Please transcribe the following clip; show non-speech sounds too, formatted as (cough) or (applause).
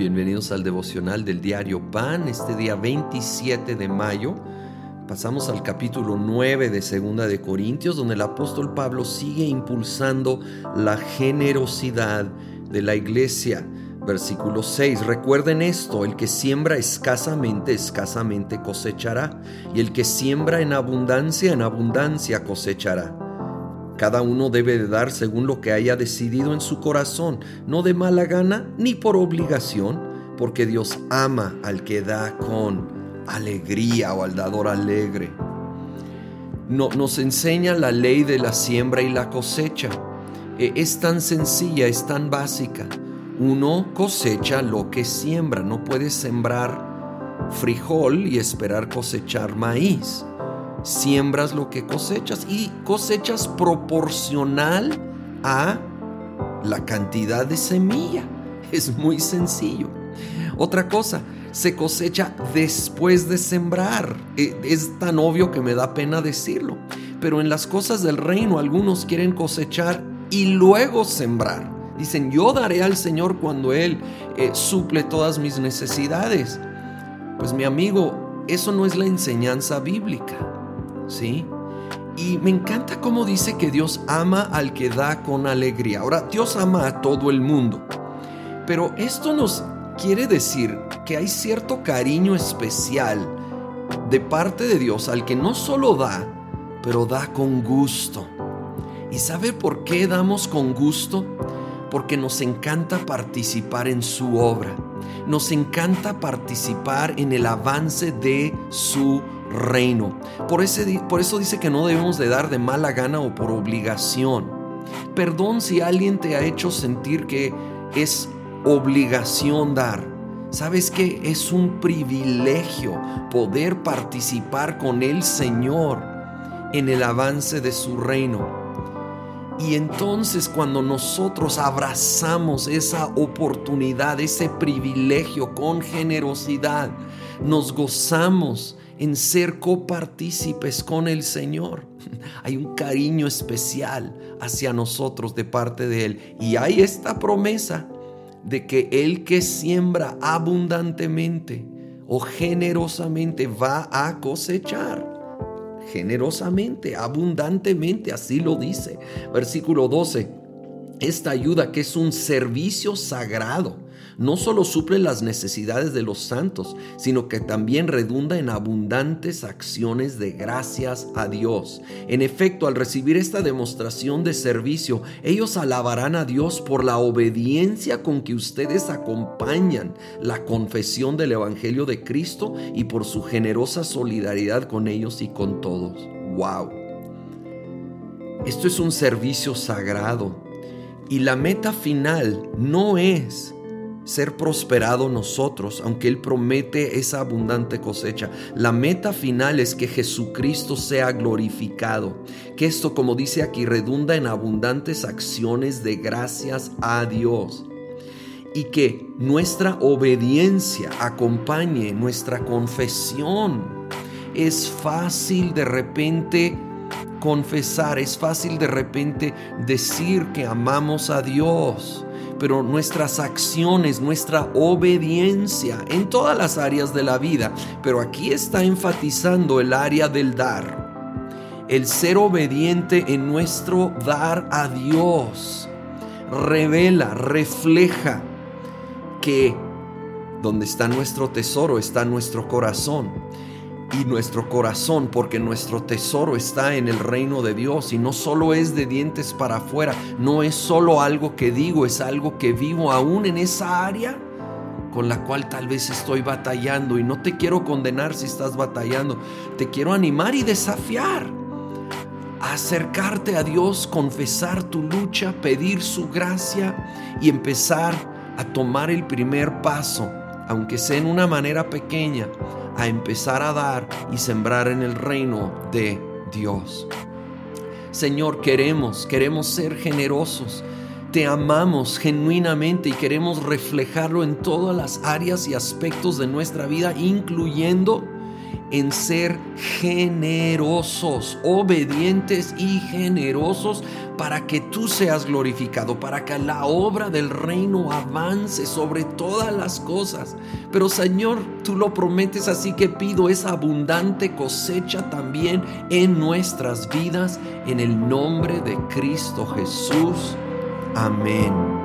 Bienvenidos al devocional del diario Pan, este día 27 de mayo. Pasamos al capítulo 9 de Segunda de Corintios, donde el apóstol Pablo sigue impulsando la generosidad de la iglesia. Versículo 6. Recuerden esto, el que siembra escasamente, escasamente cosechará, y el que siembra en abundancia, en abundancia cosechará. Cada uno debe de dar según lo que haya decidido en su corazón, no de mala gana ni por obligación, porque Dios ama al que da con alegría o al dador alegre. No, nos enseña la ley de la siembra y la cosecha. E, es tan sencilla, es tan básica. Uno cosecha lo que siembra, no puede sembrar frijol y esperar cosechar maíz siembras lo que cosechas y cosechas proporcional a la cantidad de semilla. (laughs) Es muy sencillo. Otra cosa, se cosecha después de sembrar. E, es tan obvio que me da pena decirlo. Pero en las cosas del reino algunos quieren cosechar y luego sembrar. Dicen, yo daré al Señor cuando Él eh, suple todas mis necesidades. Pues mi amigo, eso no es la enseñanza bíblica. ¿Sí? Y me encanta cómo dice que Dios ama al que da con alegría. Ahora, Dios ama a todo el mundo, pero esto nos quiere decir que hay cierto cariño especial de parte de Dios al que no solo da, pero da con gusto. ¿Y sabe por qué damos con gusto? Porque nos encanta participar en su obra. Nos encanta participar en el avance de su reino. Por, ese, por eso dice que no debemos de dar de mala gana o por obligación. Perdón si alguien te ha hecho sentir que es obligación dar. ¿Sabes que Es un privilegio poder participar con el Señor en el avance de su reino. Y entonces cuando nosotros abrazamos esa oportunidad, ese privilegio con generosidad, nos gozamos en ser copartícipes con el Señor. (laughs) Hay un cariño especial hacia nosotros de parte de Él. Y hay esta promesa de que el que siembra abundantemente o generosamente va a cosechar. Generosamente, abundantemente, así lo dice. Versículo 12. Esta ayuda que es un servicio sagrado no solo suple las necesidades de los santos, sino que también redunda en abundantes acciones de gracias a Dios. En efecto, al recibir esta demostración de servicio, ellos alabarán a Dios por la obediencia con que ustedes acompañan la confesión del Evangelio de Cristo y por su generosa solidaridad con ellos y con todos. ¡Wow! Esto es un servicio sagrado y la meta final no es ser prosperado nosotros, aunque Él promete esa abundante cosecha. La meta final es que Jesucristo sea glorificado, que esto, como dice aquí, redunda en abundantes acciones de gracias a Dios y que nuestra obediencia acompañe nuestra confesión. Es fácil de repente confesar, es fácil de repente decir que amamos a Dios pero nuestras acciones, nuestra obediencia en todas las áreas de la vida. Pero aquí está enfatizando el área del dar. El ser obediente en nuestro dar a Dios revela, refleja que donde está nuestro tesoro está nuestro corazón y nuestro corazón, porque nuestro tesoro está en el reino de Dios y no solo es de dientes para afuera, no es solo algo que digo, es algo que vivo aún en esa área con la cual tal vez estoy batallando. Y no te quiero condenar si estás batallando, te quiero animar y desafiar acercarte a Dios, confesar tu lucha, pedir su gracia y empezar a tomar el primer paso, aunque sea en una manera pequeña, a empezar a dar y sembrar en el reino de Dios. Señor, queremos, queremos ser generosos. Te amamos genuinamente y queremos reflejarlo en todas las áreas y aspectos de nuestra vida, incluyendo en ser generosos, obedientes y generosos para que tú seas glorificado, para que la obra del reino avance sobre todas las cosas. Pero Señor, tú lo prometes, así que pido esa abundante cosecha también en nuestras vidas, en el nombre de Cristo Jesús. Amén.